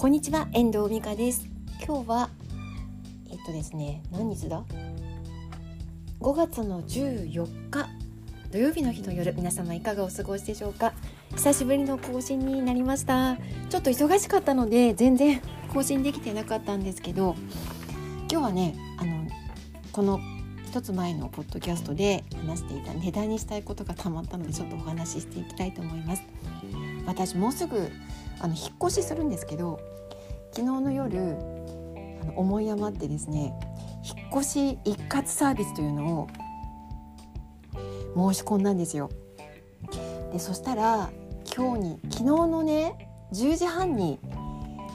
こんにちは遠藤美香です。今日はえっとですね何日だ？5月の14日土曜日の日の夜皆様いかがお過ごしでしょうか？久しぶりの更新になりました。ちょっと忙しかったので全然更新できてなかったんですけど今日はねあのこの一つ前のポッドキャストで話していた値段にしたいことがたまったのでちょっとお話ししていきたいと思います。私もうすぐあの引っ越しするんですけど昨日の夜あの思い余ってですね引っ越し一括サービスというのを申し込んだんですよ。でそしたら今日に昨日のね10時半に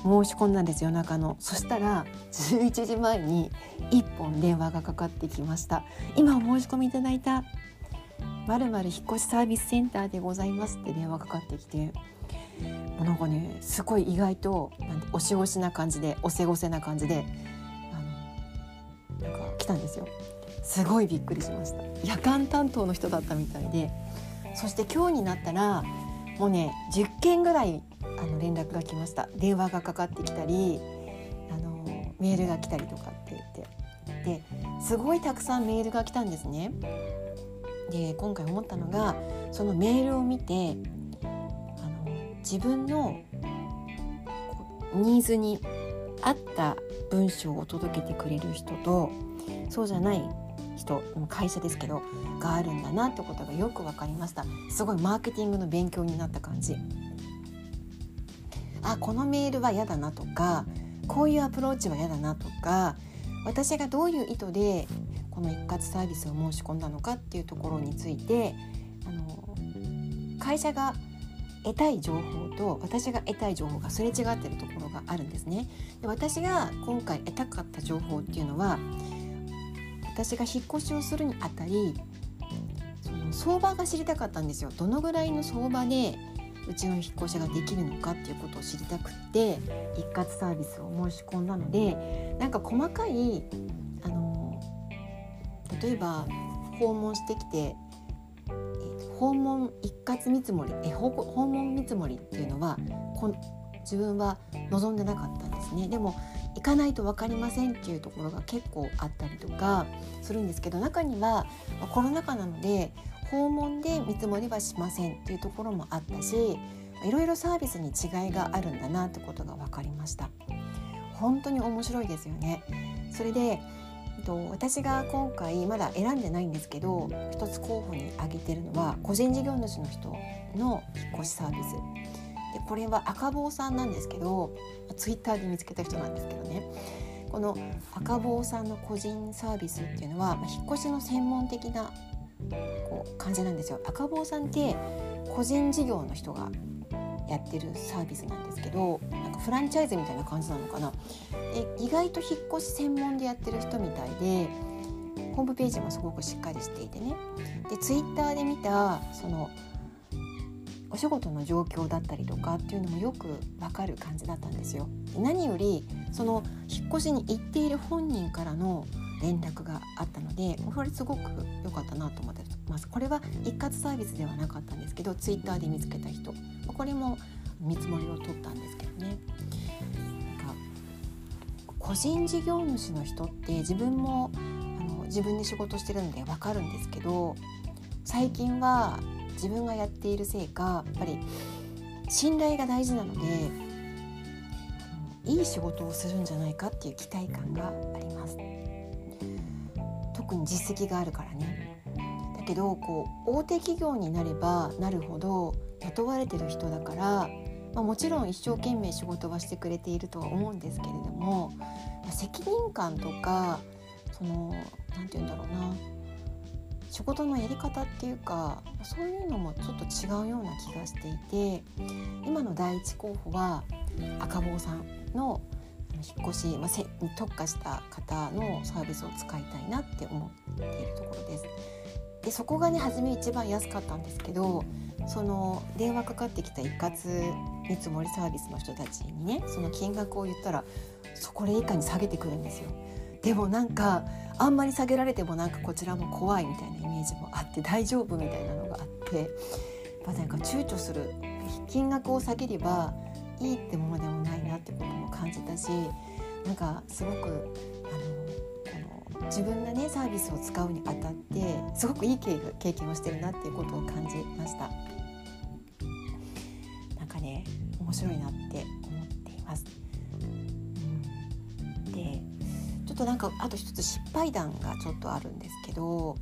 申し込んだんですよ中の。そしたら11時前に1本電話がかかってきました。今お申し込みいただいた。まるまる引っ越しサービスセンターでございますって電話かかってきてもうなんかねすごい意外となんておしおしな感じでおせごせな感じであのなんか来たんですよ。すごいびっくりしました。夜間担当の人だったみたいでそして今日になったらもうね10件ぐらいあの連絡が来ました。電話がかかってきたりあのメールが来たりとかって言って。ですごいたくさんメールが来たんですね。で今回思ったのがそのメールを見てあの自分のニーズに合った文章を届けてくれる人とそうじゃない人会社ですけどがあるんだなってことがよく分かりました。すごいマーケティングの勉強になった感じ。あこのメールは嫌だなとかこういうアプローチは嫌だなとか私がどういう意図でこの一括サービスを申し込んだのかっていうところについてあの会社が得たい情報と私が得たい情報がすれ違ってるところがあるんですね。で私が今回得たかった情報っていうのは私が引っ越しをするにあたりその相場が知りたかったんですよ。どのぐらいの相場でうちの引っ越しができるのかっていうことを知りたくって一括サービスを申し込んだのでなんか細かい例えば訪問してきて訪問一括見積もりえ訪問見積もりっていうのはこ自分は望んでなかったんですね。でも行かないと分かりませんっていうところが結構あったりとかするんですけど中にはコロナ禍なので訪問で見積もりはしませんっていうところもあったしいろいろサービスに違いがあるんだなってことが分かりました。本当に面白いですよね。それでと私が今回まだ選んでないんですけど一つ候補に挙げてるのは個人事業主の人の引っ越しサービス。でこれは赤坊さんなんですけどツイッターで見つけた人なんですけどね。この赤坊さんの個人サービスっていうのは引っ越しの専門的なこう感じなんですよ。赤坊さんって個人事業の人がやってるサービスなんですけどなんかフランチャイズみたいな感じなのかな。意外と引っ越し専門でやってる人みたいでホームページもすごくしっかりしていてね。でツイッターで見たそのお仕事の状況だったりとかっていうのもよくわかる感じだったんですよ。何よりその引っ越しに行っている本人からの連絡があったのでこれすごく良かったなと思ってます。これは一括サービスではなかったんですけどツイッターで見つけた人。これも見積もりを取ったんですけどね。個人事業主の人って自分もあの自分で仕事してるんで分かるんですけど最近は自分がやっているせいかやっぱり信頼が大事なのでいい仕事をするんじゃないかっていう期待感があります。特に実績があるからね。だけどこう大手企業になればなるほど雇われてる人だから、まあ、もちろん一生懸命仕事はしてくれているとは思うんですけれども、責任感とかその何て言うんだろうな仕事のやり方っていうかそういうのもちょっと違うような気がしていて今の第一候補は赤坊さんの引っ越し、まあ、に特化した方のサービスを使いたいなって思っているところです。でそこがね初め一番安かったんですけどその電話かかってきた一括見積もりサービスの人たちにねその金額を言ったらそこ以下に下げてくるんですよ。でもなんかあんまり下げられてもなんかこちらも怖いみたいなイメージもあって大丈夫みたいなのがあってやっぱなんか躊躇する金額を下げればいいってものでもないなってことも感じたしなんかすごくあのこの自分がねサービスを使うにあたってすごくいい経験をしてるなっていうことを感じましたなんかね面白いなって思っています、ょっとなんかあと一つ失敗談がちょっとあるんですけど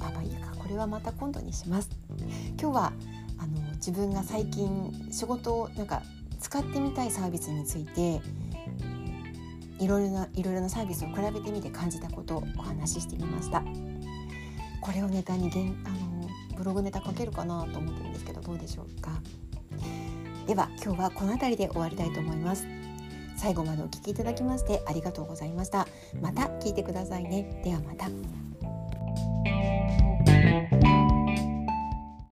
あまあいいか。これはまた今度にします。今日はあの自分が最近仕事をなんか使ってみたいサービスについていろいろないろいろなサービスを比べてみて感じたことをお話ししてみました。これをネタにげんあのブログネタ書けるかなと思ってるんですけどどうでしょうか。では今日はこの辺りで終わりたいと思います。最後までお聴きいただきましてありがとうございました。また聞いてくださいね。ではまた。